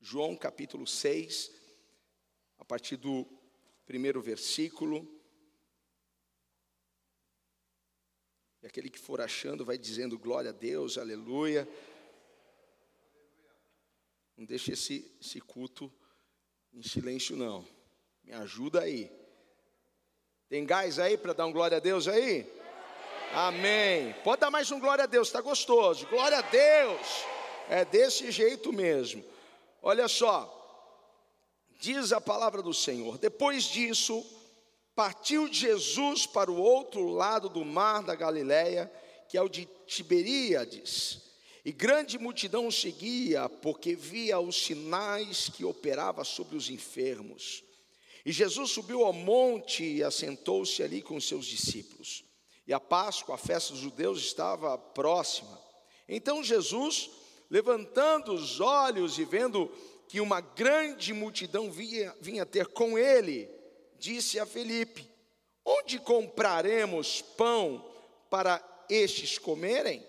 João capítulo 6, a partir do primeiro versículo. E aquele que for achando vai dizendo glória a Deus, aleluia. Não deixe esse, esse culto em silêncio, não. Me ajuda aí. Tem gás aí para dar um glória a Deus aí? Amém. Pode dar mais um glória a Deus, está gostoso. Glória a Deus. É desse jeito mesmo. Olha só, diz a palavra do Senhor. Depois disso, partiu Jesus para o outro lado do mar da Galileia, que é o de Tiberíades. E grande multidão o seguia, porque via os sinais que operava sobre os enfermos. E Jesus subiu ao monte e assentou-se ali com seus discípulos. E a Páscoa, a festa dos judeus, estava próxima. Então Jesus, levantando os olhos e vendo que uma grande multidão vinha, vinha ter com ele, disse a Felipe: Onde compraremos pão para estes comerem?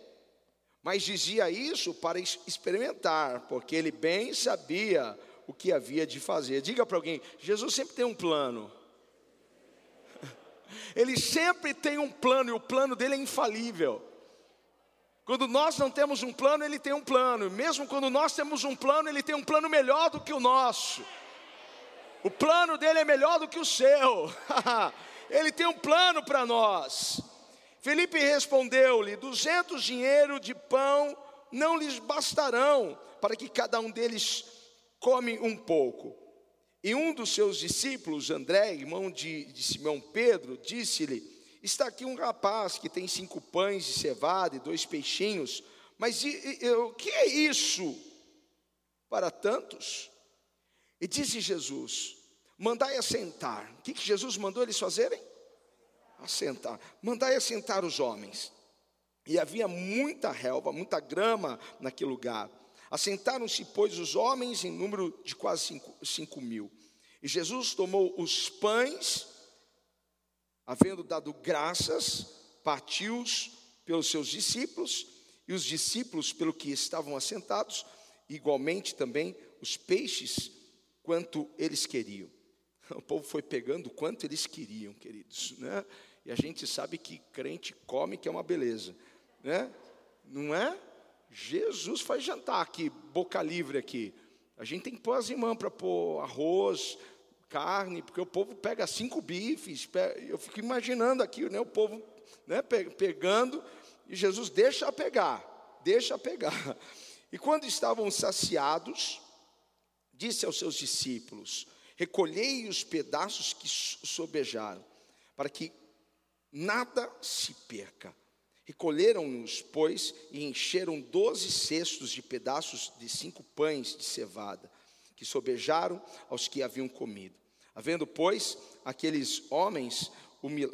Mas dizia isso para experimentar, porque ele bem sabia o que havia de fazer. Diga para alguém: Jesus sempre tem um plano. Ele sempre tem um plano e o plano dele é infalível. Quando nós não temos um plano, ele tem um plano. Mesmo quando nós temos um plano, ele tem um plano melhor do que o nosso. O plano dele é melhor do que o seu. ele tem um plano para nós. Felipe respondeu-lhe: duzentos dinheiro de pão não lhes bastarão para que cada um deles come um pouco. E um dos seus discípulos, André, irmão de, de Simão Pedro, disse-lhe: Está aqui um rapaz que tem cinco pães de cevada e dois peixinhos, mas o que é isso para tantos? E disse Jesus: Mandai assentar. O que, que Jesus mandou eles fazerem? Assentar. Mandai assentar os homens. E havia muita relva, muita grama naquele lugar. Assentaram-se, pois, os homens em número de quase cinco, cinco mil. E Jesus tomou os pães, havendo dado graças, partiu-os pelos seus discípulos, e os discípulos, pelo que estavam assentados, igualmente também os peixes, quanto eles queriam. O povo foi pegando quanto eles queriam, queridos, né? E a gente sabe que crente come, que é uma beleza, né? Não é? Jesus faz jantar aqui, boca livre aqui. A gente tem que pôr as irmãs para pôr arroz, carne, porque o povo pega cinco bifes. Eu fico imaginando aqui, né, o povo né, pegando, e Jesus deixa pegar, deixa pegar. E quando estavam saciados, disse aos seus discípulos: Recolhei os pedaços que sobejaram, para que nada se perca. Recolheram-nos, pois, e encheram doze cestos de pedaços de cinco pães de cevada, que sobejaram aos que haviam comido. Havendo, pois, aqueles homens,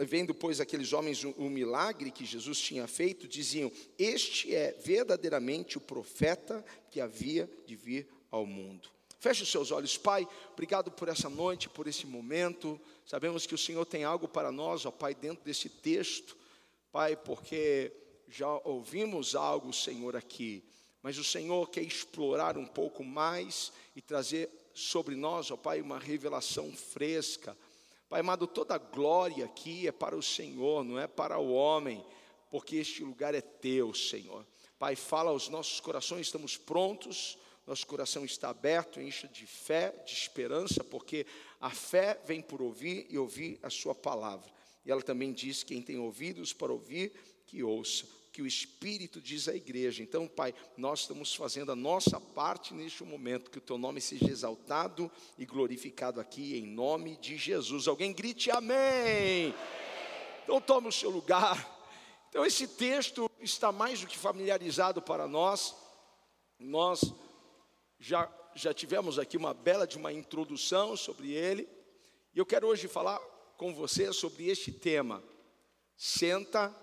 vendo, pois, aqueles homens o milagre que Jesus tinha feito, diziam: Este é verdadeiramente o profeta que havia de vir ao mundo. Feche os seus olhos, Pai. Obrigado por essa noite, por esse momento. Sabemos que o Senhor tem algo para nós, ó Pai, dentro desse texto. Pai, porque já ouvimos algo, Senhor, aqui, mas o Senhor quer explorar um pouco mais e trazer sobre nós, ó Pai, uma revelação fresca. Pai amado, toda glória aqui é para o Senhor, não é para o homem, porque este lugar é teu, Senhor. Pai, fala aos nossos corações, estamos prontos, nosso coração está aberto, encha de fé, de esperança, porque a fé vem por ouvir e ouvir a Sua palavra. E ela também diz: quem tem ouvidos para ouvir, que ouça. Que o Espírito diz à igreja. Então, Pai, nós estamos fazendo a nossa parte neste momento. Que o teu nome seja exaltado e glorificado aqui, em nome de Jesus. Alguém grite amém. Então, tome o seu lugar. Então, esse texto está mais do que familiarizado para nós. Nós já, já tivemos aqui uma bela de uma introdução sobre ele. E eu quero hoje falar com você sobre este tema. Senta,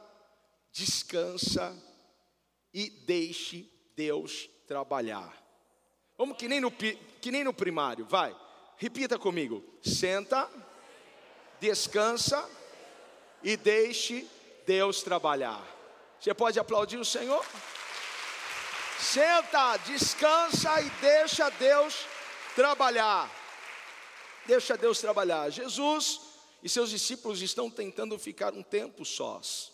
descansa e deixe Deus trabalhar. Vamos que nem no, que nem no primário, vai. Repita comigo. Senta, descansa e deixe Deus trabalhar. Você pode aplaudir o Senhor? Senta, descansa e deixa Deus trabalhar. Deixa Deus trabalhar. Jesus e seus discípulos estão tentando ficar um tempo sós.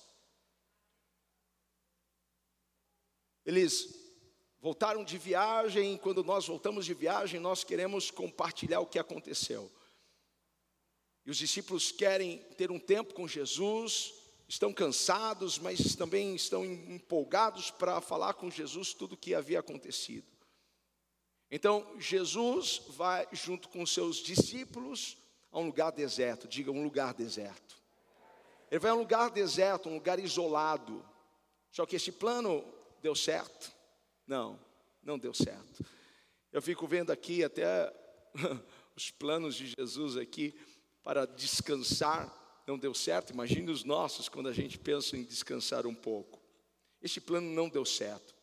Eles voltaram de viagem, e quando nós voltamos de viagem, nós queremos compartilhar o que aconteceu. E os discípulos querem ter um tempo com Jesus, estão cansados, mas também estão empolgados para falar com Jesus tudo o que havia acontecido. Então, Jesus vai junto com seus discípulos a um lugar deserto, diga um lugar deserto. Ele vai a um lugar deserto, um lugar isolado. Só que esse plano deu certo? Não, não deu certo. Eu fico vendo aqui até os planos de Jesus aqui para descansar, não deu certo. Imagine os nossos quando a gente pensa em descansar um pouco. Este plano não deu certo.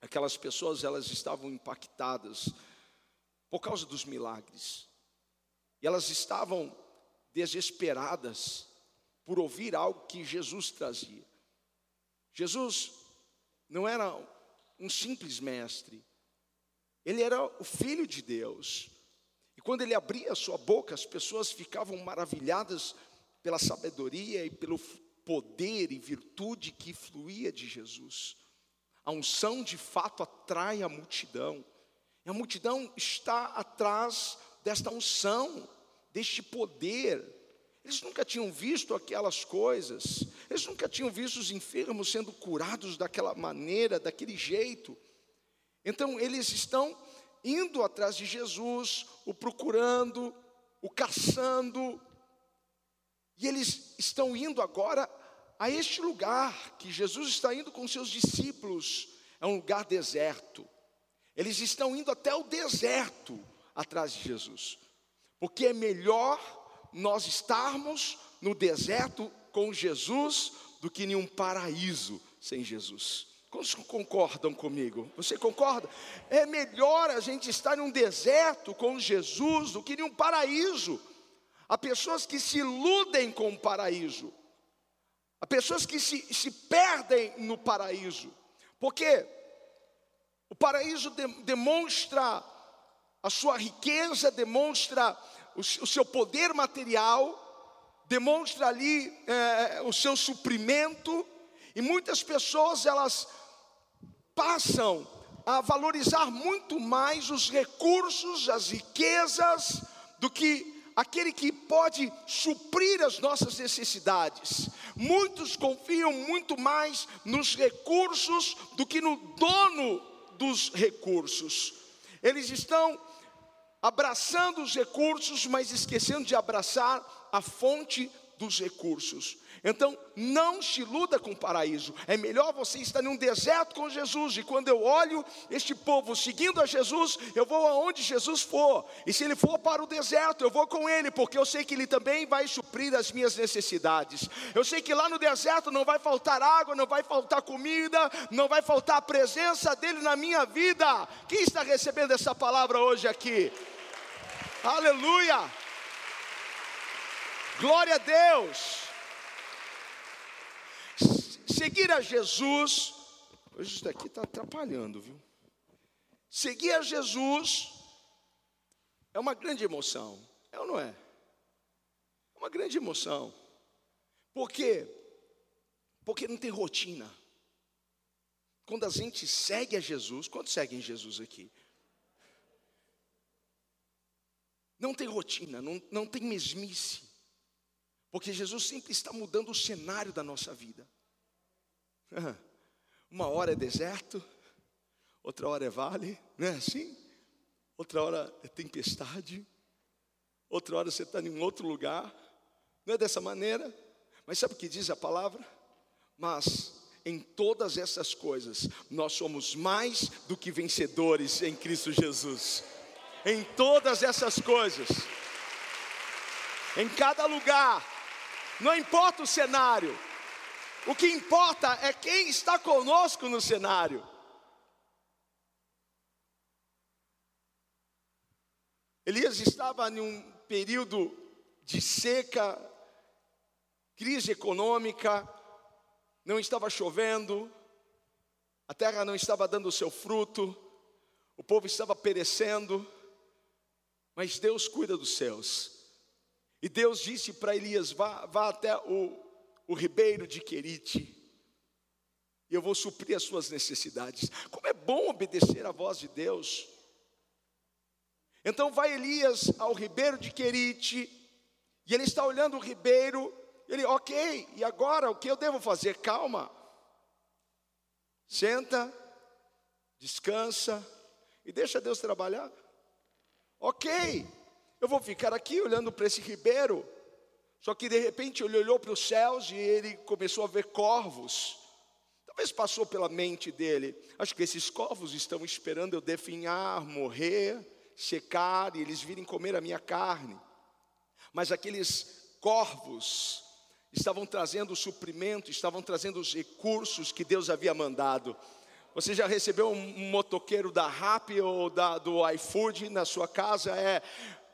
Aquelas pessoas, elas estavam impactadas por causa dos milagres. E elas estavam desesperadas por ouvir algo que Jesus trazia. Jesus não era um simples mestre, ele era o filho de Deus. E quando ele abria sua boca, as pessoas ficavam maravilhadas pela sabedoria e pelo poder e virtude que fluía de Jesus. A unção de fato atrai a multidão. E a multidão está atrás desta unção, deste poder. Eles nunca tinham visto aquelas coisas, eles nunca tinham visto os enfermos sendo curados daquela maneira, daquele jeito. Então eles estão indo atrás de Jesus, o procurando, o caçando, e eles estão indo agora a este lugar que Jesus está indo com seus discípulos, é um lugar deserto. Eles estão indo até o deserto atrás de Jesus, porque é melhor nós estarmos no deserto com Jesus do que em um paraíso sem Jesus. Quantos concordam comigo? Você concorda? É melhor a gente estar em um deserto com Jesus do que em um paraíso. Há pessoas que se iludem com o paraíso. Há pessoas que se, se perdem no paraíso, porque o paraíso de, demonstra a sua riqueza, demonstra o, seu poder material, demonstra ali é, o seu suprimento, e muitas pessoas elas passam a valorizar muito mais os recursos, as riquezas, do que aquele que pode suprir as nossas necessidades. Muitos confiam muito mais nos recursos do que no dono dos recursos. Eles estão abraçando os recursos, mas esquecendo de abraçar a fonte dos recursos. Então, não se iluda com o paraíso. É melhor você estar em um deserto com Jesus. E quando eu olho este povo seguindo a Jesus, eu vou aonde Jesus for. E se ele for para o deserto, eu vou com ele, porque eu sei que ele também vai suprir as minhas necessidades. Eu sei que lá no deserto não vai faltar água, não vai faltar comida, não vai faltar a presença dele na minha vida. Quem está recebendo essa palavra hoje aqui? Aleluia! Glória a Deus! Seguir a Jesus, hoje isso daqui está atrapalhando, viu? Seguir a Jesus é uma grande emoção, é ou não é? É uma grande emoção. Por quê? Porque não tem rotina. Quando a gente segue a Jesus, quantos seguem Jesus aqui? Não tem rotina, não, não tem mesmice. Porque Jesus sempre está mudando o cenário da nossa vida. Uma hora é deserto, outra hora é vale, não é assim? Outra hora é tempestade, outra hora você está em outro lugar, não é dessa maneira? Mas sabe o que diz a palavra? Mas em todas essas coisas, nós somos mais do que vencedores em Cristo Jesus. Em todas essas coisas, em cada lugar, não importa o cenário, o que importa é quem está conosco no cenário. Elias estava em um período de seca, crise econômica, não estava chovendo, a terra não estava dando o seu fruto, o povo estava perecendo, Mas Deus cuida dos céus. E Deus disse para Elias: vá, vá até o, o ribeiro de Querite, e eu vou suprir as suas necessidades. Como é bom obedecer à voz de Deus. Então vai Elias ao ribeiro de Querite, e ele está olhando o ribeiro, ele, ok, e agora o que eu devo fazer? Calma, senta, descansa e deixa Deus trabalhar. Ok, eu vou ficar aqui olhando para esse ribeiro. Só que de repente ele olhou para os céus e ele começou a ver corvos. Talvez passou pela mente dele. Acho que esses corvos estão esperando eu definhar, morrer, secar e eles virem comer a minha carne. Mas aqueles corvos estavam trazendo o suprimento, estavam trazendo os recursos que Deus havia mandado. Você já recebeu um motoqueiro da RAP ou da, do iFood na sua casa? É,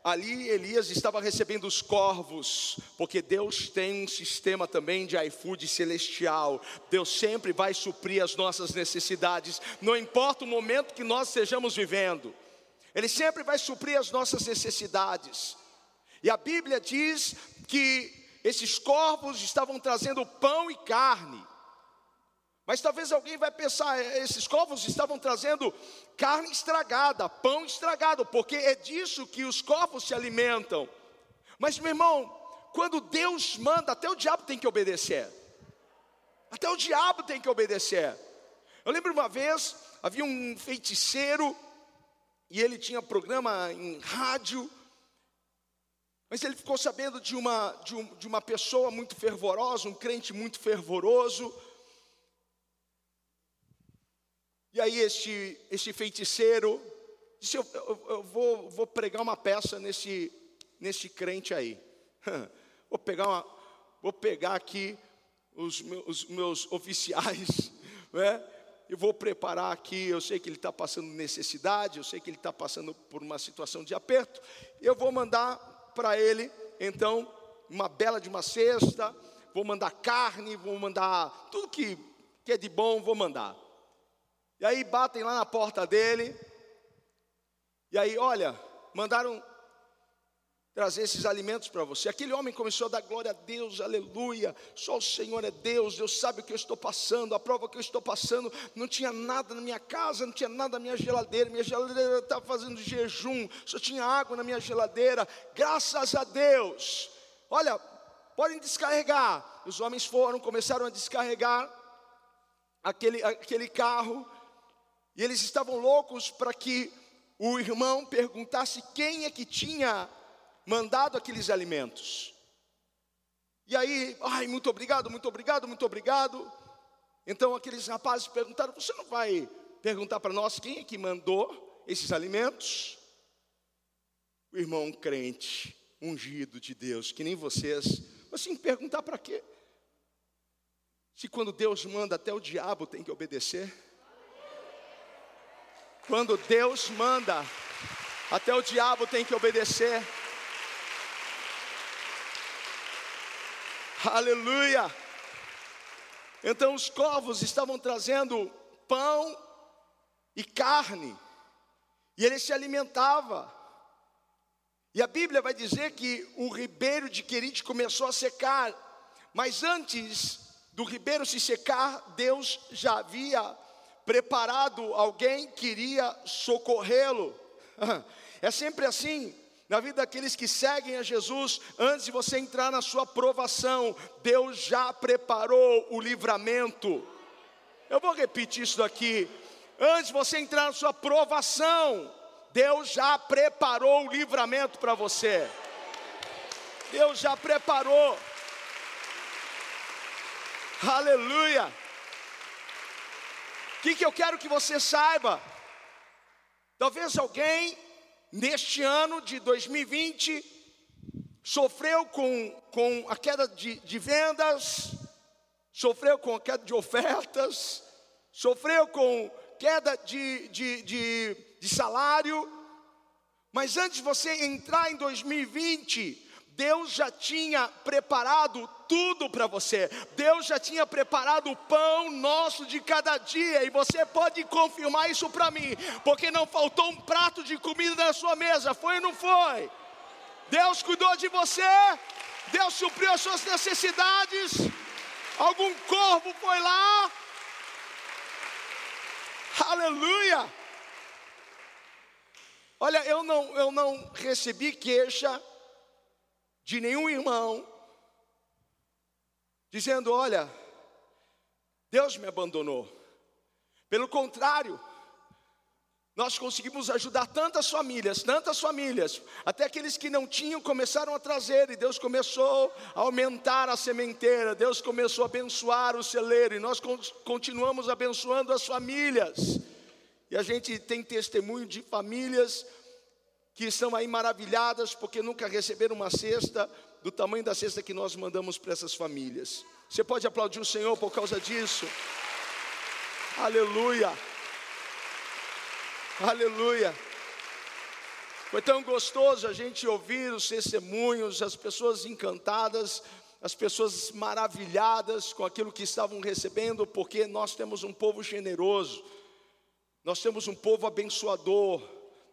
ali Elias estava recebendo os corvos, porque Deus tem um sistema também de iFood celestial. Deus sempre vai suprir as nossas necessidades, não importa o momento que nós estejamos vivendo. Ele sempre vai suprir as nossas necessidades. E a Bíblia diz que esses corvos estavam trazendo pão e carne. Mas talvez alguém vai pensar, é, esses corvos estavam trazendo carne estragada, pão estragado, porque é disso que os corvos se alimentam. Mas meu irmão, quando Deus manda, até o diabo tem que obedecer. Até o diabo tem que obedecer. Eu lembro uma vez, havia um feiticeiro e ele tinha programa em rádio, mas ele ficou sabendo de uma, de, um, de uma pessoa muito fervorosa, um crente muito fervoroso, E aí este, este feiticeiro disse, eu, eu, eu vou, vou pregar uma peça nesse, nesse crente aí. Vou pegar, uma, vou pegar aqui os meus, os meus oficiais, né? e vou preparar aqui. Eu sei que ele está passando necessidade, eu sei que ele está passando por uma situação de aperto. Eu vou mandar para ele, então, uma bela de uma cesta. Vou mandar carne, vou mandar tudo que, que é de bom, vou mandar. E aí batem lá na porta dele. E aí, olha, mandaram trazer esses alimentos para você. Aquele homem começou a dar glória a Deus, aleluia. Só o Senhor é Deus, Deus sabe o que eu estou passando, a prova que eu estou passando. Não tinha nada na minha casa, não tinha nada na minha geladeira. Minha geladeira estava fazendo jejum, só tinha água na minha geladeira. Graças a Deus. Olha, podem descarregar. Os homens foram, começaram a descarregar aquele, aquele carro. E eles estavam loucos para que o irmão perguntasse quem é que tinha mandado aqueles alimentos. E aí, ai, muito obrigado, muito obrigado, muito obrigado. Então aqueles rapazes perguntaram: Você não vai perguntar para nós quem é que mandou esses alimentos? O irmão crente, ungido de Deus, que nem vocês, assim, perguntar para quê? Se quando Deus manda, até o diabo tem que obedecer. Quando Deus manda, até o diabo tem que obedecer. Aleluia. Então os corvos estavam trazendo pão e carne, e ele se alimentava. E a Bíblia vai dizer que o ribeiro de Querite começou a secar, mas antes do ribeiro se secar, Deus já havia preparado, alguém queria socorrê-lo. É sempre assim. Na vida daqueles que seguem a Jesus, antes de você entrar na sua provação, Deus já preparou o livramento. Eu vou repetir isso daqui. Antes de você entrar na sua provação, Deus já preparou o livramento para você. Deus já preparou. Aleluia. O que, que eu quero que você saiba? Talvez alguém neste ano de 2020 sofreu com, com a queda de, de vendas, sofreu com a queda de ofertas, sofreu com queda de, de, de, de salário, mas antes de você entrar em 2020, Deus já tinha preparado tudo para você. Deus já tinha preparado o pão nosso de cada dia. E você pode confirmar isso para mim, porque não faltou um prato de comida na sua mesa, foi ou não foi? Deus cuidou de você, Deus supriu as suas necessidades. Algum corvo foi lá. Aleluia! Olha, eu não, eu não recebi queixa de nenhum irmão dizendo: olha, Deus me abandonou. Pelo contrário, nós conseguimos ajudar tantas famílias, tantas famílias, até aqueles que não tinham começaram a trazer, e Deus começou a aumentar a sementeira, Deus começou a abençoar o celeiro, e nós continuamos abençoando as famílias. E a gente tem testemunho de famílias que estão aí maravilhadas porque nunca receberam uma cesta do tamanho da cesta que nós mandamos para essas famílias. Você pode aplaudir o Senhor por causa disso? Aleluia! Aleluia! Foi tão gostoso a gente ouvir os testemunhos, as pessoas encantadas, as pessoas maravilhadas com aquilo que estavam recebendo, porque nós temos um povo generoso, nós temos um povo abençoador,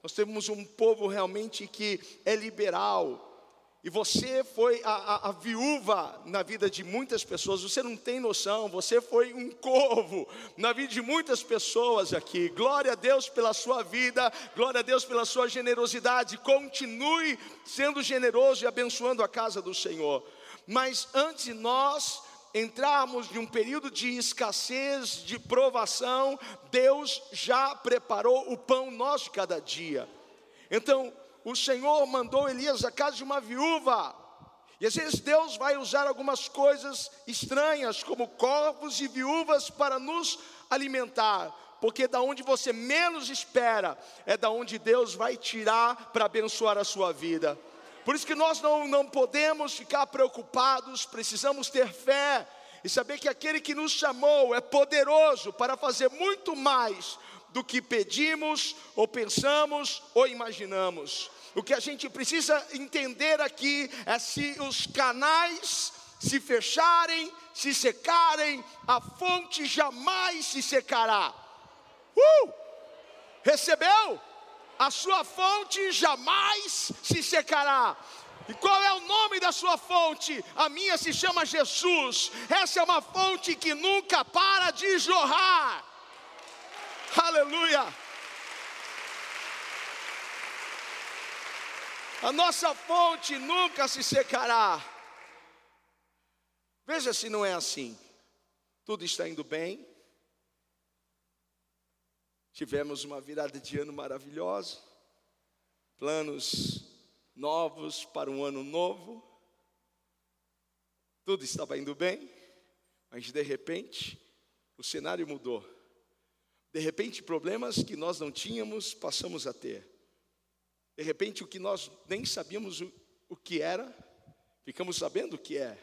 nós temos um povo realmente que é liberal. E você foi a, a, a, viúva na vida de muitas pessoas, você não tem noção, você foi um corvo na vida de muitas pessoas aqui. Glória a Deus pela sua vida, glória a Deus pela sua generosidade. Continue sendo generoso e abençoando a casa do Senhor. Mas antes nós entrarmos em um período de escassez, de provação, Deus já preparou o pão nosso de cada dia. Então, o Senhor mandou Elias à casa de uma viúva. E às vezes Deus vai usar algumas coisas estranhas, como corvos e viúvas, para nos alimentar. Porque da onde você menos espera, é da onde Deus vai tirar para abençoar a sua vida. Por isso que nós não, não podemos ficar preocupados, precisamos ter fé e saber que aquele que nos chamou é poderoso para fazer muito mais do que pedimos, ou pensamos, ou imaginamos. O que a gente precisa entender aqui é se os canais se fecharem, se secarem, a fonte jamais se secará. Uh! Recebeu? A sua fonte jamais se secará. E qual é o nome da sua fonte? A minha se chama Jesus. Essa é uma fonte que nunca para de jorrar. Aleluia. A nossa fonte nunca se secará. Veja se não é assim. Tudo está indo bem. Tivemos uma virada de ano maravilhosa. Planos novos para um ano novo. Tudo estava indo bem, mas de repente o cenário mudou. De repente, problemas que nós não tínhamos, passamos a ter. De repente, o que nós nem sabíamos o, o que era, ficamos sabendo o que é.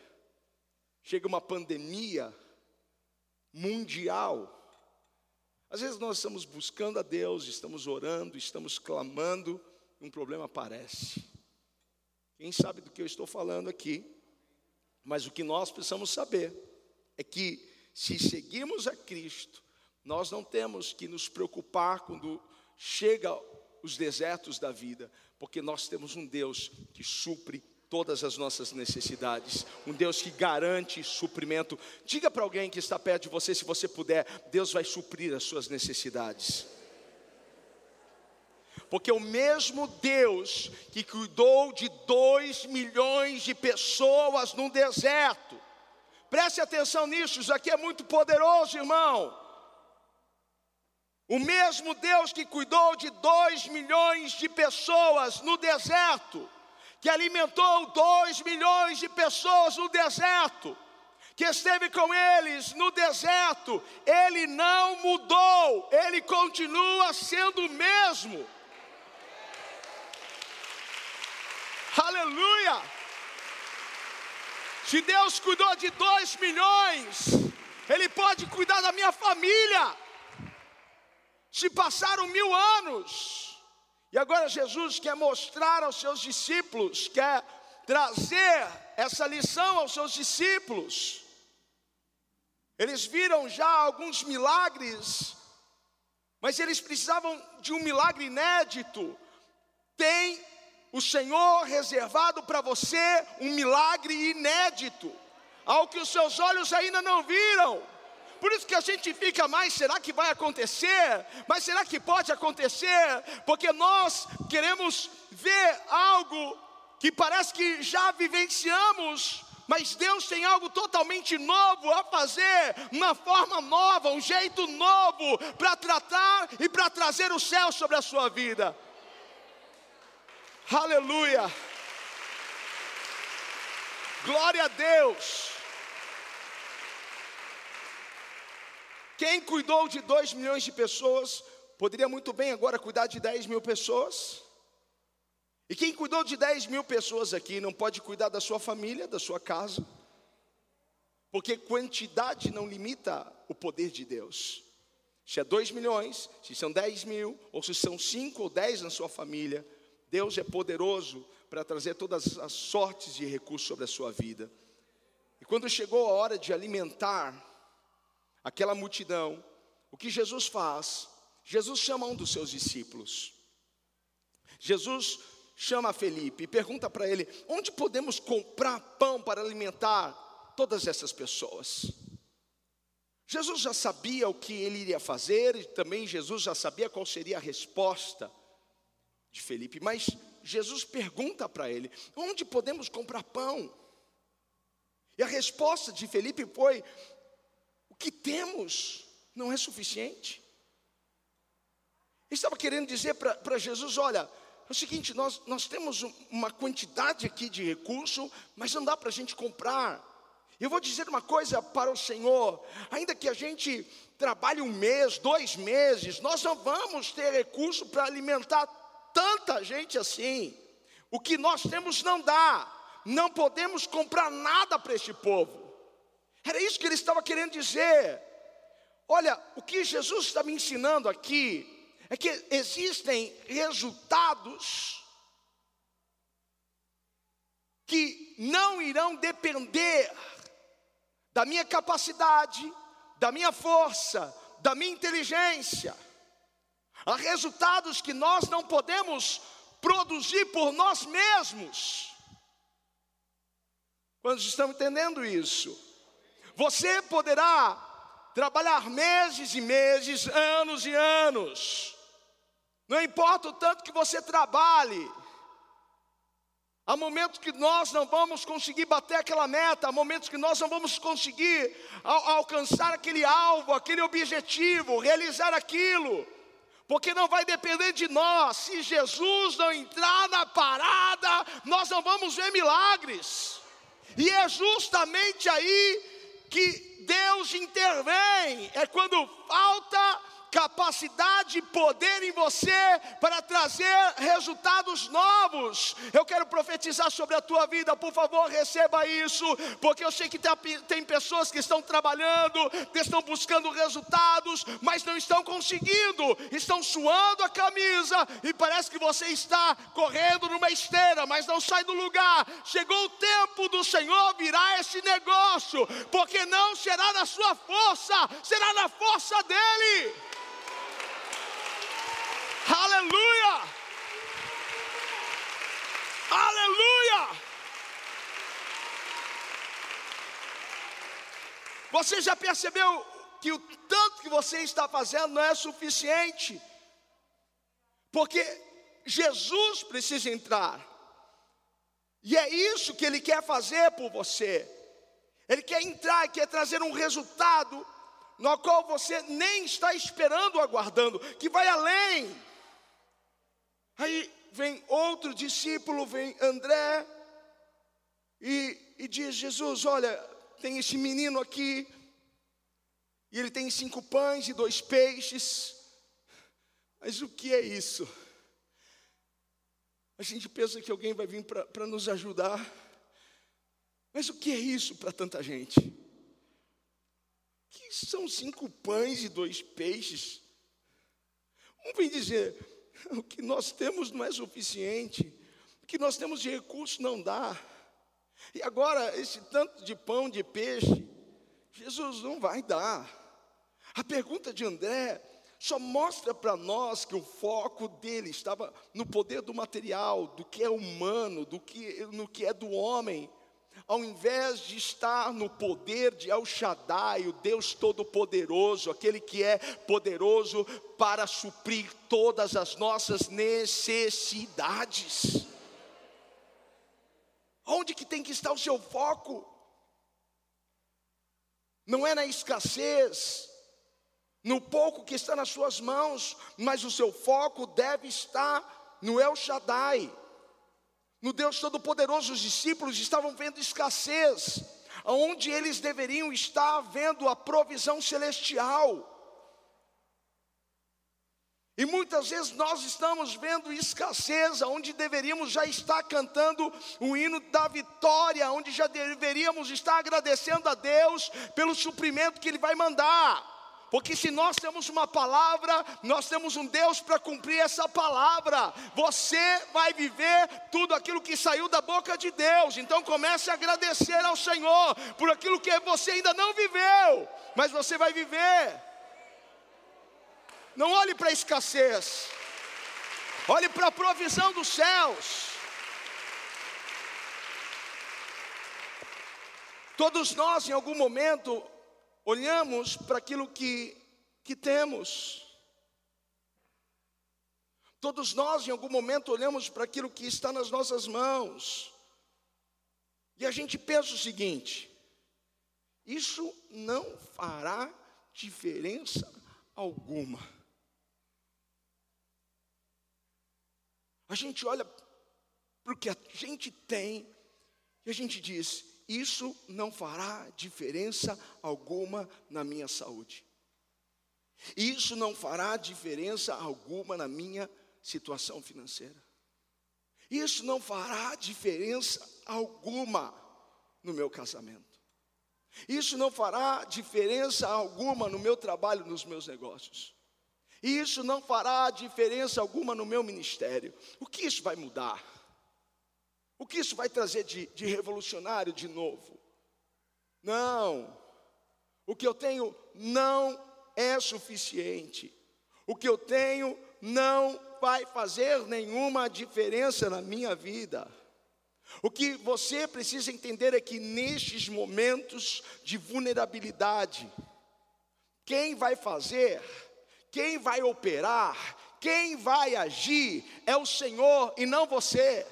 Chega uma pandemia mundial. Às vezes nós estamos buscando a Deus, estamos orando, estamos clamando, e um problema aparece. Quem sabe do que eu estou falando aqui? Mas o que nós precisamos saber é que se seguirmos a Cristo, nós não temos que nos preocupar quando chega os desertos da vida, porque nós temos um Deus que supre todas as nossas necessidades, um Deus que garante suprimento. Diga para alguém que está perto de você, se você puder, Deus vai suprir as suas necessidades. Porque o mesmo Deus que cuidou de dois milhões de pessoas no deserto, preste atenção nisso, isso aqui é muito poderoso, irmão. O mesmo Deus que cuidou de dois milhões de pessoas no deserto, que alimentou dois milhões de pessoas no deserto, que esteve com eles no deserto, ele não mudou, ele continua sendo o mesmo. Aleluia! Se Deus cuidou de dois milhões, Ele pode cuidar da minha família. Se passaram mil anos, e agora Jesus quer mostrar aos seus discípulos, quer trazer essa lição aos seus discípulos. Eles viram já alguns milagres, mas eles precisavam de um milagre inédito. Tem o Senhor reservado para você um milagre inédito, ao que os seus olhos ainda não viram. Por isso que a gente fica mais, será que vai acontecer? Mas será que pode acontecer? Porque nós queremos ver algo que parece que já vivenciamos, mas Deus tem algo totalmente novo a fazer, uma forma nova, um jeito novo para tratar e para trazer o céu sobre a sua vida. Aleluia! Glória a Deus! Quem cuidou de 2 milhões de pessoas, poderia muito bem agora cuidar de 10 mil pessoas. E quem cuidou de 10 mil pessoas aqui não pode cuidar da sua família, da sua casa, porque quantidade não limita o poder de Deus. Se é 2 milhões, se são 10 mil, ou se são 5 ou 10 na sua família, Deus é poderoso para trazer todas as sortes de recursos sobre a sua vida. E quando chegou a hora de alimentar aquela multidão, o que Jesus faz? Jesus chama um dos seus discípulos. Jesus chama Felipe e pergunta para ele: onde podemos comprar pão para alimentar todas essas pessoas? Jesus já sabia o que ele iria fazer e também Jesus já sabia qual seria a resposta de Felipe, mas Jesus pergunta para ele: onde podemos comprar pão? E a resposta de Felipe foi: o que temos não é suficiente. Ele estava querendo dizer para Jesus: olha, é o seguinte, nós, nós temos uma quantidade aqui de recurso, mas não dá para a gente comprar. Eu vou dizer uma coisa para o Senhor: ainda que a gente trabalhe um mês, dois meses, nós não vamos ter recurso para alimentar tanta gente assim. O que nós temos não dá, não podemos comprar nada para este povo. Era isso que ele estava querendo dizer. Olha, o que Jesus está me ensinando aqui é que existem resultados que não irão depender da minha capacidade, da minha força, da minha inteligência. Há resultados que nós não podemos produzir por nós mesmos. Quando estão entendendo isso? Você poderá trabalhar meses e meses, anos e anos, não importa o tanto que você trabalhe, há momentos que nós não vamos conseguir bater aquela meta, há momentos que nós não vamos conseguir al alcançar aquele alvo, aquele objetivo, realizar aquilo, porque não vai depender de nós, se Jesus não entrar na parada, nós não vamos ver milagres, e é justamente aí que Deus intervém, é quando falta capacidade e poder em você para trazer resultados novos. Eu quero profetizar sobre a tua vida, por favor, receba isso, porque eu sei que tem pessoas que estão trabalhando, que estão buscando resultados, mas não estão conseguindo, estão suando a camisa e parece que você está correndo numa esteira, mas não sai do lugar. Chegou o tempo do Senhor virar esse negócio, porque não será na sua força, será na força dEle. Aleluia! Aleluia! Você já percebeu que o tanto que você está fazendo não é suficiente? Porque Jesus precisa entrar. E é isso que ele quer fazer por você. Ele quer entrar e quer trazer um resultado no qual você nem está esperando, aguardando, que vai além. Aí vem outro discípulo, vem André, e, e diz: Jesus, olha, tem esse menino aqui, e ele tem cinco pães e dois peixes, mas o que é isso? A gente pensa que alguém vai vir para nos ajudar, mas o que é isso para tanta gente? Que são cinco pães e dois peixes? Um vem dizer, o que nós temos não é suficiente, o que nós temos de recurso não dá. E agora, esse tanto de pão, de peixe, Jesus não vai dar. A pergunta de André só mostra para nós que o foco dele estava no poder do material, do que é humano, do que, no que é do homem, ao invés de estar no poder de El Shaddai, o Deus Todo-Poderoso, aquele que é poderoso para suprir todas as nossas necessidades. Onde que tem que estar o seu foco? Não é na escassez, no pouco que está nas suas mãos, mas o seu foco deve estar no El Shaddai, no Deus Todo-Poderoso. Os discípulos estavam vendo escassez, onde eles deveriam estar vendo a provisão celestial. E muitas vezes nós estamos vendo escassez, onde deveríamos já estar cantando o hino da vitória, onde já deveríamos estar agradecendo a Deus pelo suprimento que Ele vai mandar. Porque se nós temos uma palavra, nós temos um Deus para cumprir essa palavra. Você vai viver tudo aquilo que saiu da boca de Deus. Então comece a agradecer ao Senhor por aquilo que você ainda não viveu, mas você vai viver. Não olhe para a escassez, olhe para a provisão dos céus. Todos nós, em algum momento, olhamos para aquilo que, que temos. Todos nós, em algum momento, olhamos para aquilo que está nas nossas mãos. E a gente pensa o seguinte: isso não fará diferença alguma. A gente olha para o que a gente tem e a gente diz: isso não fará diferença alguma na minha saúde. Isso não fará diferença alguma na minha situação financeira. Isso não fará diferença alguma no meu casamento. Isso não fará diferença alguma no meu trabalho, nos meus negócios. Isso não fará diferença alguma no meu ministério. O que isso vai mudar? O que isso vai trazer de, de revolucionário de novo? Não. O que eu tenho não é suficiente. O que eu tenho não vai fazer nenhuma diferença na minha vida. O que você precisa entender é que nestes momentos de vulnerabilidade, quem vai fazer quem vai operar, quem vai agir é o Senhor e não você.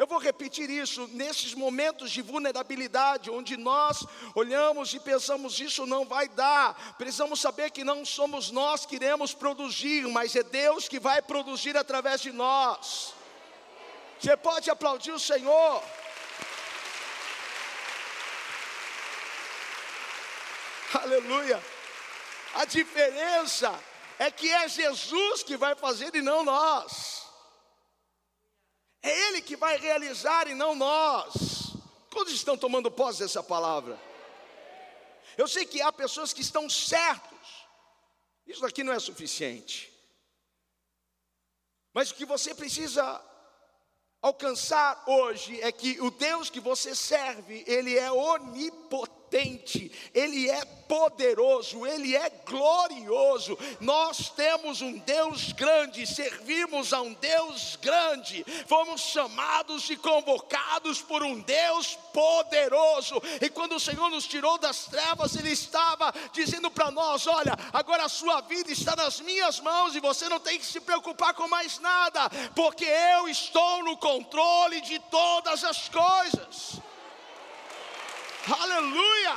Eu vou repetir isso, nesses momentos de vulnerabilidade, onde nós olhamos e pensamos isso não vai dar, precisamos saber que não somos nós que iremos produzir, mas é Deus que vai produzir através de nós. Você pode aplaudir o Senhor. Aleluia. A diferença é que é Jesus que vai fazer e não nós. É Ele que vai realizar e não nós. Quantos estão tomando posse dessa palavra? Eu sei que há pessoas que estão certos. Isso aqui não é suficiente. Mas o que você precisa alcançar hoje é que o Deus que você serve, ele é onipotente, ele é poderoso, Ele é glorioso. Nós temos um Deus grande, servimos a um Deus grande, fomos chamados e convocados por um Deus poderoso. E quando o Senhor nos tirou das trevas, Ele estava dizendo para nós: Olha, agora a sua vida está nas minhas mãos e você não tem que se preocupar com mais nada, porque eu estou no controle de todas as coisas. Aleluia!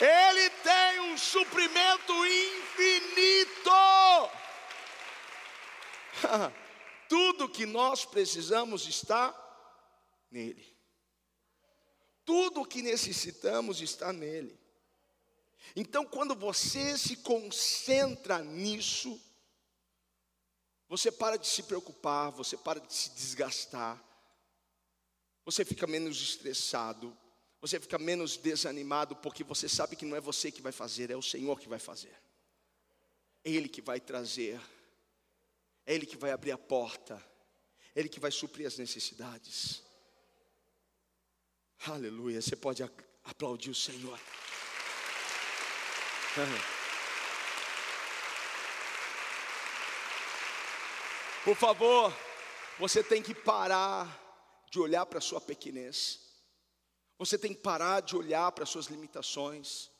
Ele tem um suprimento infinito. Tudo que nós precisamos está nele. Tudo que necessitamos está nele. Então, quando você se concentra nisso, você para de se preocupar, você para de se desgastar, você fica menos estressado, você fica menos desanimado, porque você sabe que não é você que vai fazer, é o Senhor que vai fazer. É Ele que vai trazer, é Ele que vai abrir a porta, Ele que vai suprir as necessidades. Aleluia. Você pode aplaudir o Senhor. Por favor, você tem que parar de olhar para a sua pequenez. Você tem que parar de olhar para as suas limitações.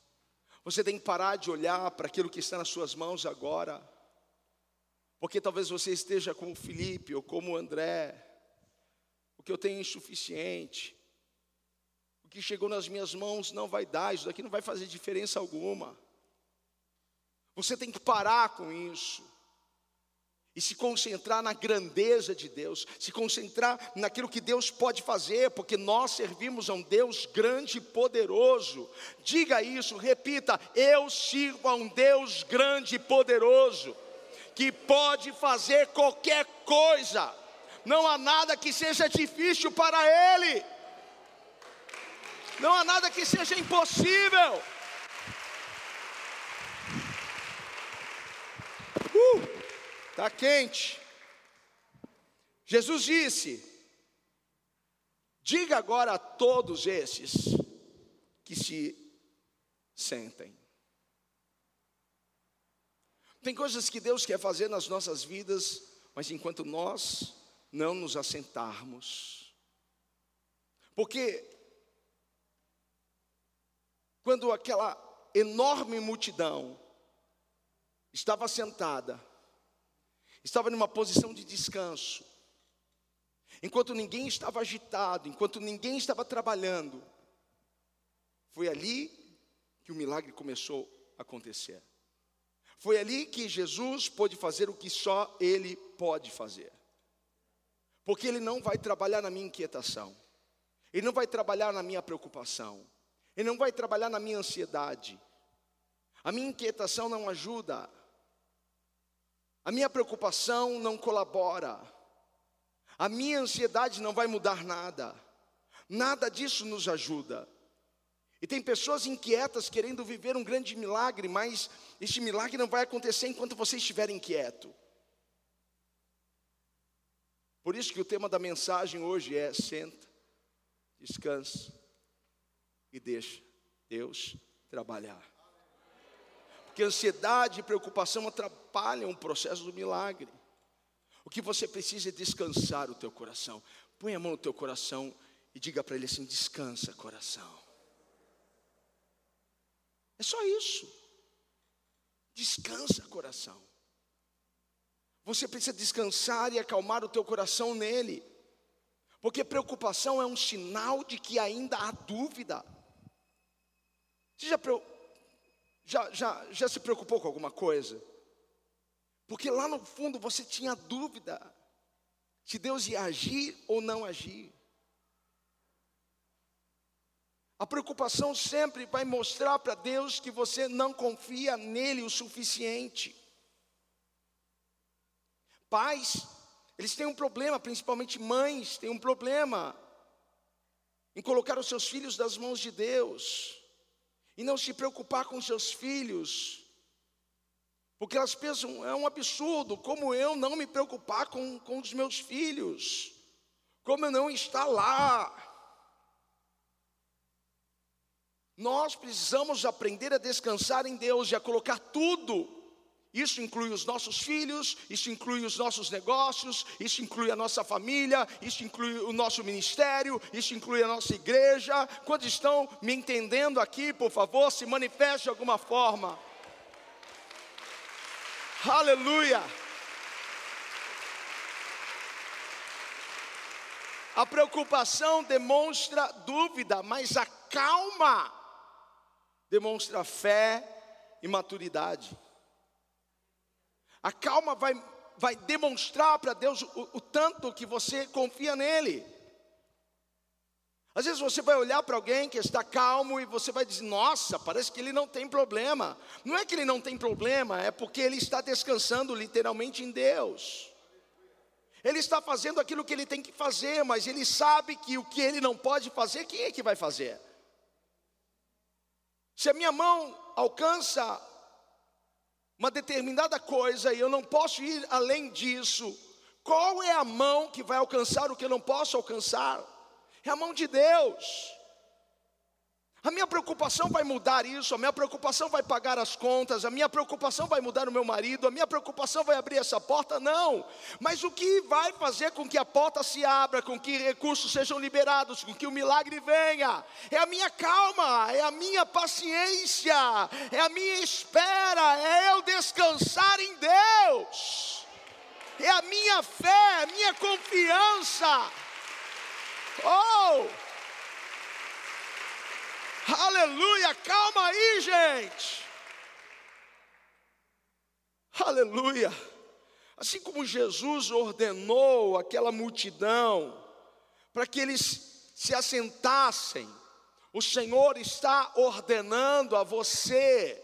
Você tem que parar de olhar para aquilo que está nas suas mãos agora. Porque talvez você esteja como Felipe ou como André. O que eu tenho é insuficiente. O que chegou nas minhas mãos não vai dar, isso daqui não vai fazer diferença alguma. Você tem que parar com isso e se concentrar na grandeza de Deus, se concentrar naquilo que Deus pode fazer, porque nós servimos a um Deus grande e poderoso. Diga isso, repita: eu sirvo a um Deus grande e poderoso, que pode fazer qualquer coisa, não há nada que seja difícil para Ele, não há nada que seja impossível. Uh! Está quente. Jesus disse: Diga agora a todos esses que se sentem. Tem coisas que Deus quer fazer nas nossas vidas, mas enquanto nós não nos assentarmos, porque quando aquela enorme multidão estava sentada, estava numa posição de descanso. Enquanto ninguém estava agitado, enquanto ninguém estava trabalhando, foi ali que o milagre começou a acontecer. Foi ali que Jesus pôde fazer o que só Ele pode fazer. Porque Ele não vai trabalhar na minha inquietação, Ele não vai trabalhar na minha preocupação, Ele não vai trabalhar na minha ansiedade. A minha inquietação não ajuda a minha preocupação não colabora. A minha ansiedade não vai mudar nada. Nada disso nos ajuda. E tem pessoas inquietas querendo viver um grande milagre, mas este milagre não vai acontecer enquanto você estiver inquieto. Por isso que o tema da mensagem hoje é: senta, descansa e deixa Deus trabalhar. Porque ansiedade e preocupação atrapalham o processo do milagre. O que você precisa é descansar o teu coração. Põe a mão no teu coração e diga para ele assim: descansa, coração. É só isso. Descansa, coração. Você precisa descansar e acalmar o teu coração nele. Porque preocupação é um sinal de que ainda há dúvida. Você já já, já, já se preocupou com alguma coisa? Porque lá no fundo você tinha dúvida se Deus ia agir ou não agir. A preocupação sempre vai mostrar para Deus que você não confia nele o suficiente. Pais, eles têm um problema, principalmente mães, têm um problema em colocar os seus filhos nas mãos de Deus e não se preocupar com seus filhos, porque elas pensam, é um absurdo, como eu não me preocupar com, com os meus filhos, como eu não estar lá. Nós precisamos aprender a descansar em Deus e a colocar tudo isso inclui os nossos filhos, isso inclui os nossos negócios, isso inclui a nossa família, isso inclui o nosso ministério, isso inclui a nossa igreja. Quando estão me entendendo aqui, por favor, se manifeste de alguma forma. Aleluia. A preocupação demonstra dúvida, mas a calma demonstra fé e maturidade. A calma vai, vai demonstrar para Deus o, o tanto que você confia nele. Às vezes você vai olhar para alguém que está calmo e você vai dizer: Nossa, parece que ele não tem problema. Não é que ele não tem problema, é porque ele está descansando literalmente em Deus. Ele está fazendo aquilo que ele tem que fazer, mas ele sabe que o que ele não pode fazer, quem é que vai fazer? Se a minha mão alcança uma determinada coisa e eu não posso ir além disso, Qual é a mão que vai alcançar o que eu não posso alcançar? É a mão de Deus. A minha preocupação vai mudar isso, a minha preocupação vai pagar as contas, a minha preocupação vai mudar o meu marido, a minha preocupação vai abrir essa porta, não. Mas o que vai fazer com que a porta se abra, com que recursos sejam liberados, com que o milagre venha, é a minha calma, é a minha paciência, é a minha espera, é eu descansar em Deus, é a minha fé, a minha confiança. Oh! Aleluia, calma aí, gente. Aleluia. Assim como Jesus ordenou aquela multidão para que eles se assentassem, o Senhor está ordenando a você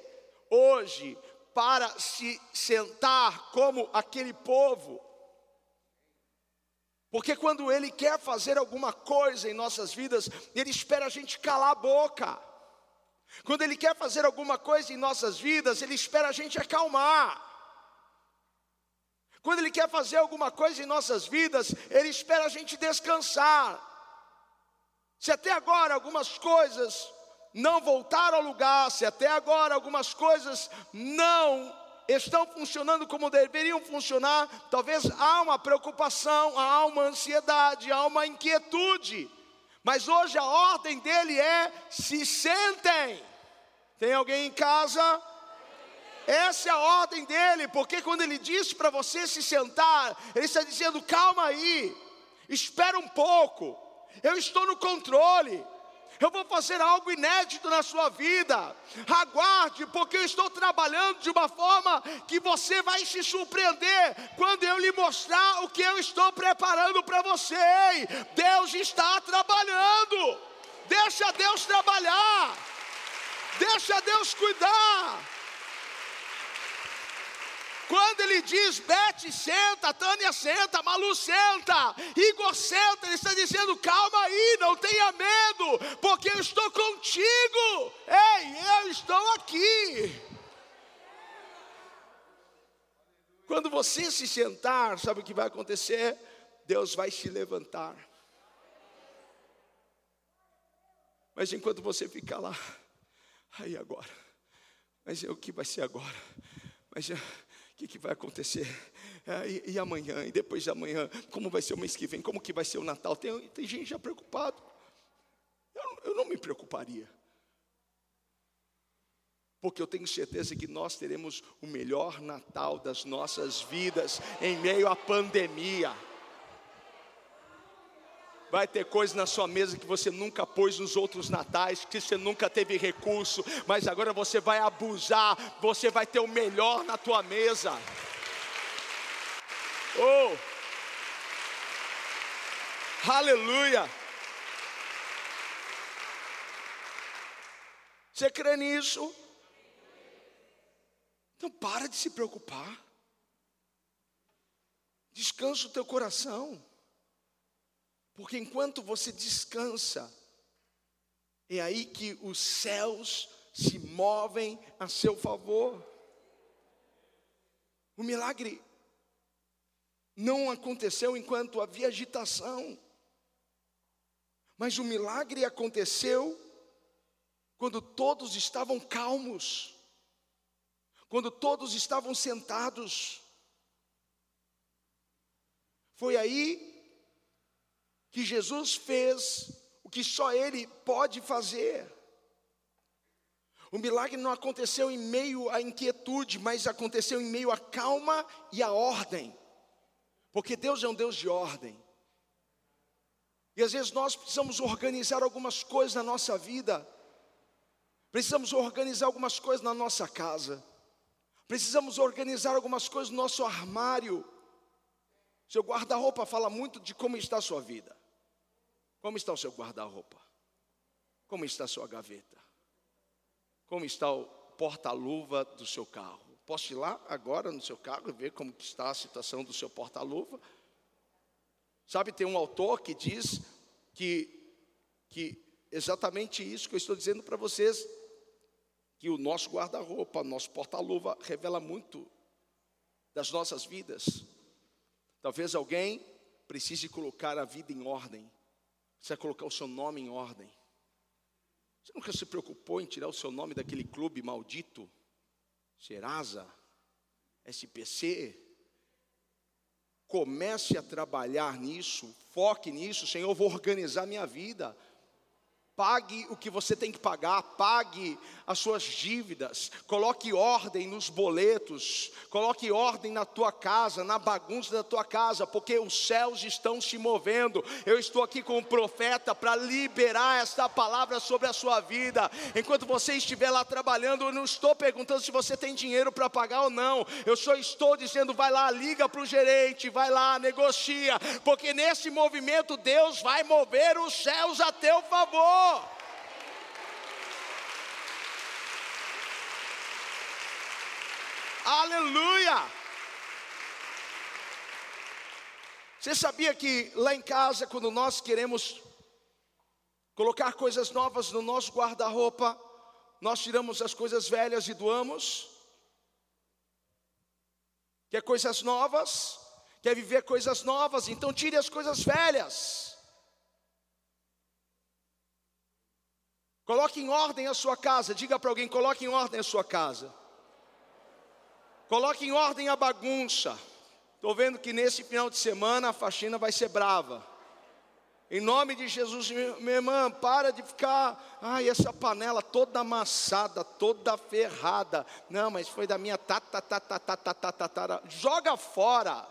hoje para se sentar como aquele povo. Porque quando Ele quer fazer alguma coisa em nossas vidas, Ele espera a gente calar a boca. Quando Ele quer fazer alguma coisa em nossas vidas, Ele espera a gente acalmar. Quando Ele quer fazer alguma coisa em nossas vidas, Ele espera a gente descansar. Se até agora algumas coisas não voltaram ao lugar, se até agora algumas coisas não estão funcionando como deveriam funcionar, talvez há uma preocupação, há uma ansiedade, há uma inquietude, mas hoje a ordem dele é: se sentem. Tem alguém em casa? Essa é a ordem dele, porque quando ele diz para você se sentar, ele está dizendo: calma aí, espera um pouco, eu estou no controle eu vou fazer algo inédito na sua vida. Aguarde, porque eu estou trabalhando de uma forma que você vai se surpreender quando eu lhe mostrar o que eu estou preparando para você. Deus está trabalhando. Deixa Deus trabalhar. Deixa Deus cuidar. Quando ele diz, Bete, senta, Tânia, senta, Malu, senta, Igor, senta, ele está dizendo, calma aí, não tenha medo, porque eu estou contigo. Ei, eu estou aqui. Quando você se sentar, sabe o que vai acontecer? Deus vai se levantar. Mas enquanto você ficar lá, aí agora, mas é o que vai ser agora? Mas é, que, que vai acontecer? É, e, e, amanhã, e depois de amanhã, como vai ser o mês que vem, como que vai ser o Natal? Tem, tem gente já preocupado. Eu, eu não me preocuparia. Porque eu tenho certeza que nós teremos o melhor Natal das nossas vidas em meio à pandemia. Vai ter coisa na sua mesa que você nunca pôs nos outros natais, que você nunca teve recurso, mas agora você vai abusar, você vai ter o melhor na tua mesa. Oh! Aleluia! Você crê nisso? Então para de se preocupar. Descansa o teu coração. Porque enquanto você descansa, é aí que os céus se movem a seu favor. O milagre não aconteceu enquanto havia agitação, mas o milagre aconteceu quando todos estavam calmos, quando todos estavam sentados. Foi aí que Jesus fez o que só Ele pode fazer. O milagre não aconteceu em meio à inquietude, mas aconteceu em meio à calma e à ordem, porque Deus é um Deus de ordem. E às vezes nós precisamos organizar algumas coisas na nossa vida, precisamos organizar algumas coisas na nossa casa, precisamos organizar algumas coisas no nosso armário. Seu guarda-roupa fala muito de como está a sua vida. Como está o seu guarda-roupa? Como está a sua gaveta? Como está o porta-luva do seu carro? Posso ir lá agora no seu carro e ver como está a situação do seu porta-luva? Sabe, tem um autor que diz que, que exatamente isso que eu estou dizendo para vocês, que o nosso guarda-roupa, nosso porta-luva revela muito das nossas vidas. Talvez alguém precise colocar a vida em ordem, precisa colocar o seu nome em ordem. Você nunca se preocupou em tirar o seu nome daquele clube maldito? Serasa, SPC? Comece a trabalhar nisso, foque nisso, Senhor, eu vou organizar minha vida. Pague o que você tem que pagar, pague as suas dívidas, coloque ordem nos boletos, coloque ordem na tua casa, na bagunça da tua casa, porque os céus estão se movendo. Eu estou aqui com o profeta para liberar esta palavra sobre a sua vida. Enquanto você estiver lá trabalhando, eu não estou perguntando se você tem dinheiro para pagar ou não, eu só estou dizendo: vai lá, liga para o gerente, vai lá, negocia, porque nesse movimento Deus vai mover os céus a teu favor. Aleluia! Você sabia que lá em casa, quando nós queremos colocar coisas novas no nosso guarda-roupa, nós tiramos as coisas velhas e doamos? Quer coisas novas? Quer viver coisas novas? Então tire as coisas velhas. Coloque em ordem a sua casa. Diga para alguém: coloque em ordem a sua casa. Coloque em ordem a bagunça. Estou vendo que nesse final de semana a faxina vai ser brava. Em nome de Jesus, minha irmã, para de ficar, ai, essa panela toda amassada, toda ferrada. Não, mas foi da minha tata, tata, tata, tata, tata. Joga fora.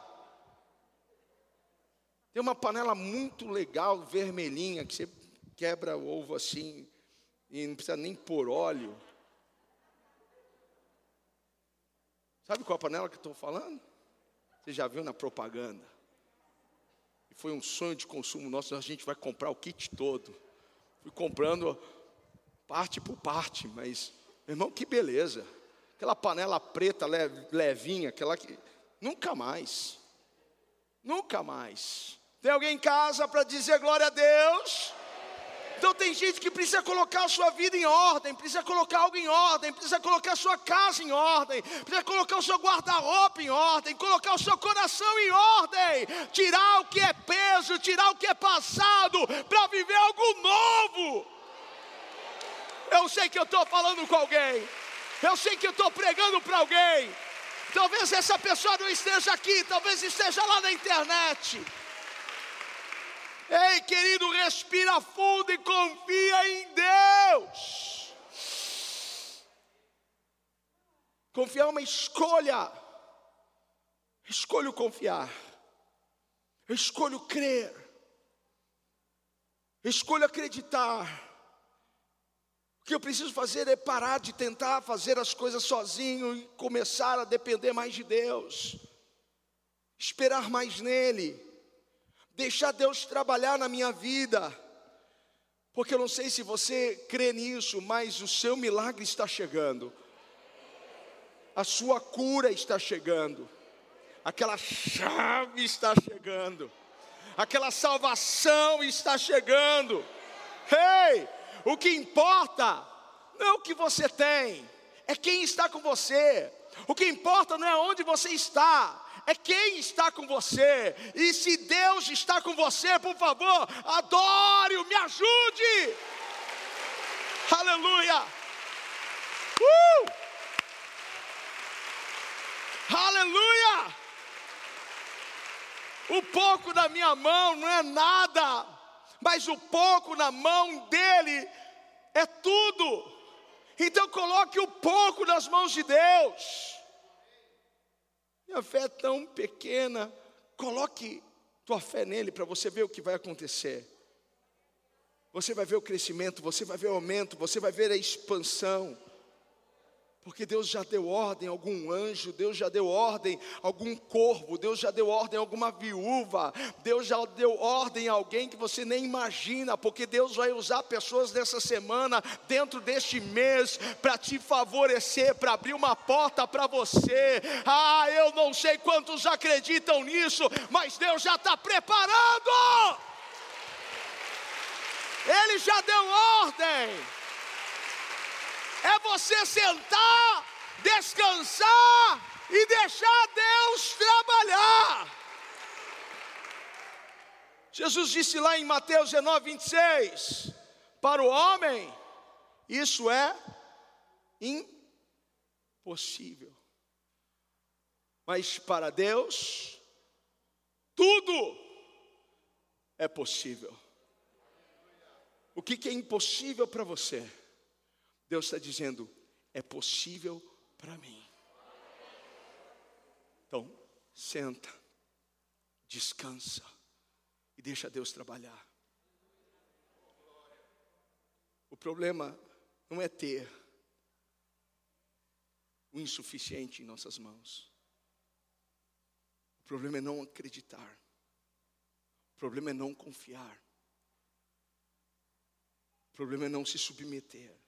Tem uma panela muito legal, vermelhinha, que você quebra o ovo assim, e não precisa nem pôr óleo. Sabe qual a panela que eu estou falando? Você já viu na propaganda. E foi um sonho de consumo nosso, a gente vai comprar o kit todo. Fui comprando parte por parte, mas, meu irmão, que beleza. Aquela panela preta levinha, aquela que. Nunca mais. Nunca mais. Tem alguém em casa para dizer glória a Deus? Então tem gente que precisa colocar a sua vida em ordem, precisa colocar algo em ordem, precisa colocar a sua casa em ordem, precisa colocar o seu guarda-roupa em ordem, colocar o seu coração em ordem, tirar o que é peso, tirar o que é passado, para viver algo novo. Eu sei que eu estou falando com alguém, eu sei que eu estou pregando para alguém. Talvez essa pessoa não esteja aqui, talvez esteja lá na internet. Ei, querido, respira fundo e confia em Deus. Confiar é uma escolha. Escolho confiar. Escolho crer. Escolho acreditar. O que eu preciso fazer é parar de tentar fazer as coisas sozinho e começar a depender mais de Deus. Esperar mais nele deixar Deus trabalhar na minha vida, porque eu não sei se você crê nisso, mas o seu milagre está chegando, a sua cura está chegando, aquela chave está chegando, aquela salvação está chegando. Ei, hey, o que importa não é o que você tem, é quem está com você. O que importa não é onde você está, é quem está com você. E se Deus está com você, por favor, adore-o, me ajude. Aleluia. Uh! Aleluia. O pouco na minha mão não é nada, mas o pouco na mão dele é tudo. Então coloque o pouco nas mãos de Deus. Minha fé é tão pequena. Coloque tua fé nele para você ver o que vai acontecer. Você vai ver o crescimento, você vai ver o aumento, você vai ver a expansão. Porque Deus já deu ordem a algum anjo, Deus já deu ordem a algum corvo, Deus já deu ordem a alguma viúva, Deus já deu ordem a alguém que você nem imagina, porque Deus vai usar pessoas dessa semana, dentro deste mês, para te favorecer, para abrir uma porta para você. Ah, eu não sei quantos acreditam nisso, mas Deus já está preparando. Ele já deu ordem é você sentar, descansar e deixar Deus trabalhar. Jesus disse lá em Mateus 19, 26: Para o homem, isso é impossível. Mas para Deus, tudo é possível. O que, que é impossível para você? Deus está dizendo, é possível para mim. Então, senta, descansa e deixa Deus trabalhar. O problema não é ter o insuficiente em nossas mãos. O problema é não acreditar. O problema é não confiar. O problema é não se submeter.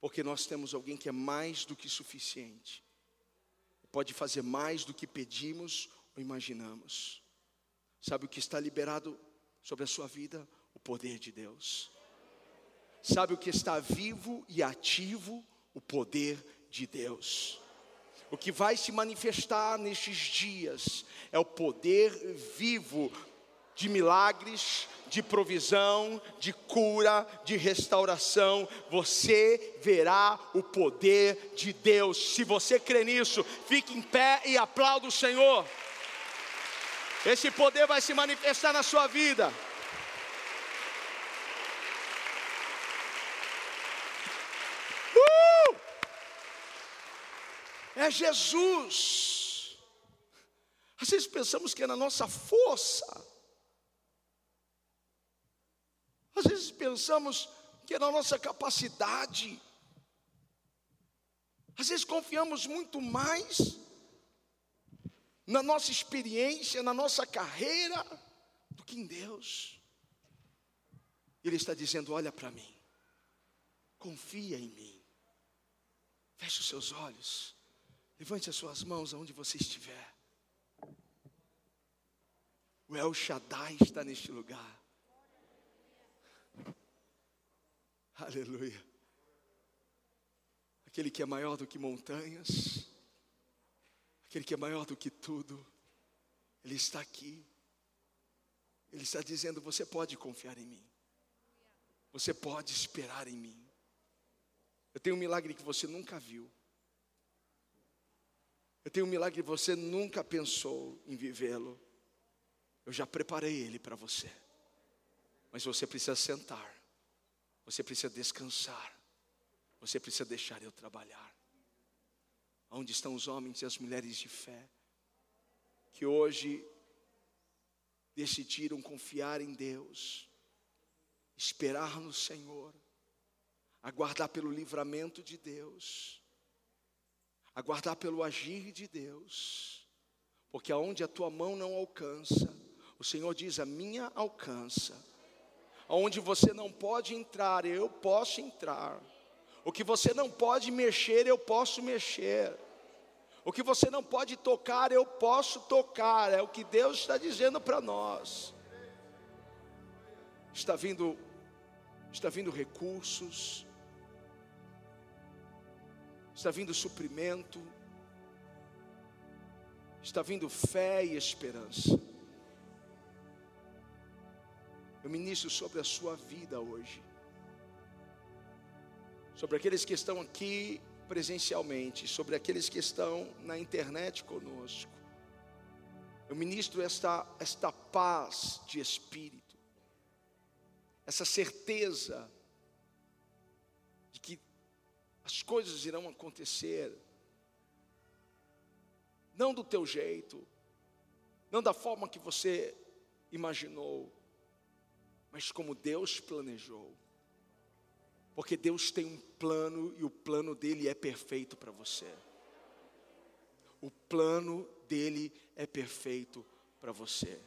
Porque nós temos alguém que é mais do que suficiente. Pode fazer mais do que pedimos ou imaginamos. Sabe o que está liberado sobre a sua vida? O poder de Deus. Sabe o que está vivo e ativo? O poder de Deus. O que vai se manifestar nestes dias é o poder vivo de milagres, de provisão, de cura, de restauração. Você verá o poder de Deus. Se você crê nisso, fique em pé e aplaude o Senhor. Esse poder vai se manifestar na sua vida. Uh! É Jesus. Às vezes pensamos que é na nossa força. Às vezes pensamos que é na nossa capacidade. Às vezes confiamos muito mais na nossa experiência, na nossa carreira, do que em Deus. Ele está dizendo: olha para mim, confia em mim, feche os seus olhos, levante as suas mãos aonde você estiver. O El Shaddai está neste lugar. Aleluia. Aquele que é maior do que montanhas, aquele que é maior do que tudo, Ele está aqui. Ele está dizendo: você pode confiar em mim, você pode esperar em mim. Eu tenho um milagre que você nunca viu. Eu tenho um milagre que você nunca pensou em vivê-lo. Eu já preparei ele para você. Mas você precisa sentar você precisa descansar. Você precisa deixar eu trabalhar. Onde estão os homens e as mulheres de fé que hoje decidiram confiar em Deus, esperar no Senhor, aguardar pelo livramento de Deus, aguardar pelo agir de Deus, porque aonde a tua mão não alcança, o Senhor diz: a minha alcança onde você não pode entrar, eu posso entrar. O que você não pode mexer, eu posso mexer. O que você não pode tocar, eu posso tocar. É o que Deus está dizendo para nós. Está vindo, está vindo recursos, está vindo suprimento, está vindo fé e esperança. Eu ministro sobre a sua vida hoje. Sobre aqueles que estão aqui presencialmente, sobre aqueles que estão na internet conosco. Eu ministro esta, esta paz de espírito, essa certeza de que as coisas irão acontecer, não do teu jeito, não da forma que você imaginou, mas como Deus planejou. Porque Deus tem um plano e o plano dele é perfeito para você. O plano dele é perfeito para você.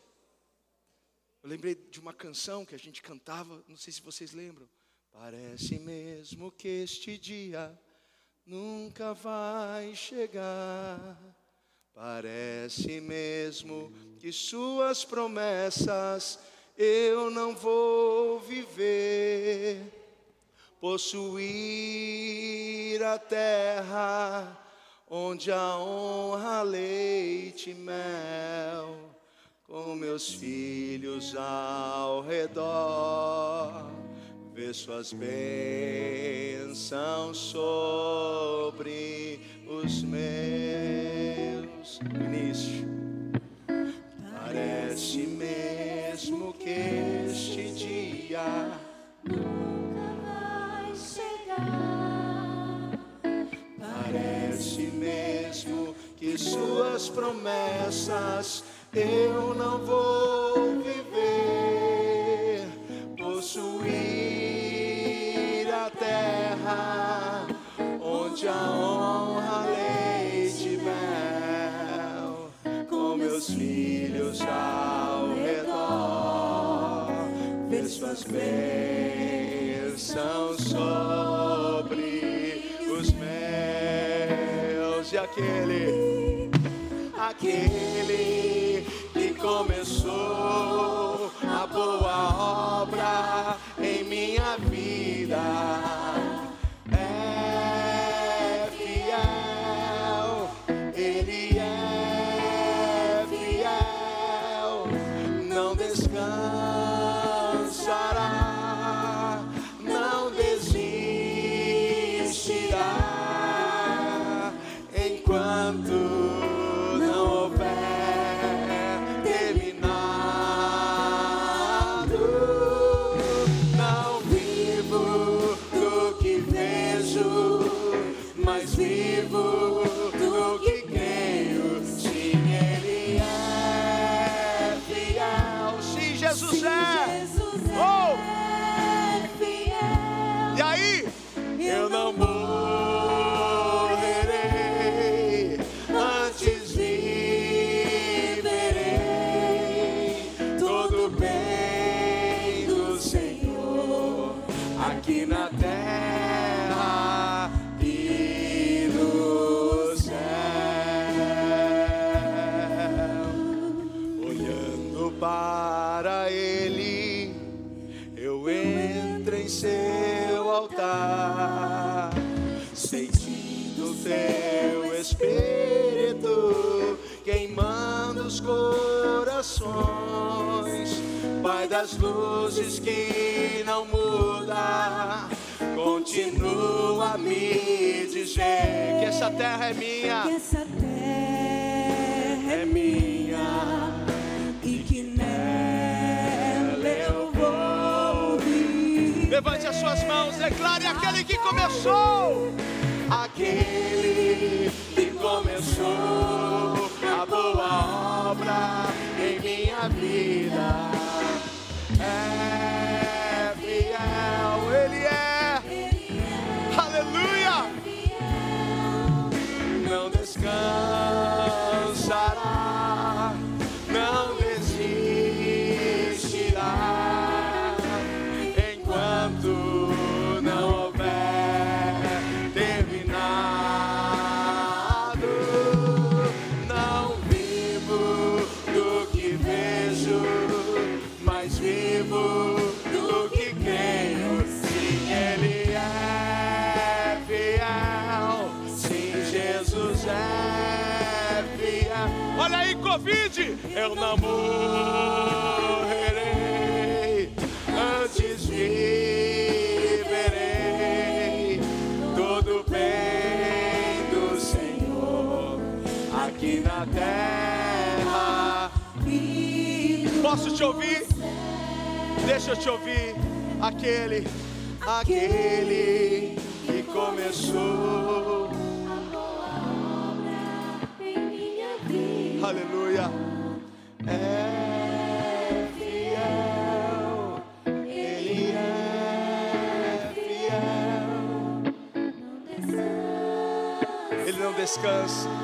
Eu lembrei de uma canção que a gente cantava, não sei se vocês lembram. Parece mesmo que este dia nunca vai chegar. Parece mesmo que suas promessas eu não vou viver, possuir a terra onde a honra, leite e mel, com meus filhos ao redor, ver suas bênçãos sobre os meus. Início. Parece mesmo este dia nunca vai chegar. Parece mesmo que suas promessas eu não vou as bênçãos sobre os meus. E aquele eu não morrerei antes viverei todo bem do Senhor aqui na terra. Posso te ouvir? Deixa eu te ouvir. Aquele, aquele que começou. discuss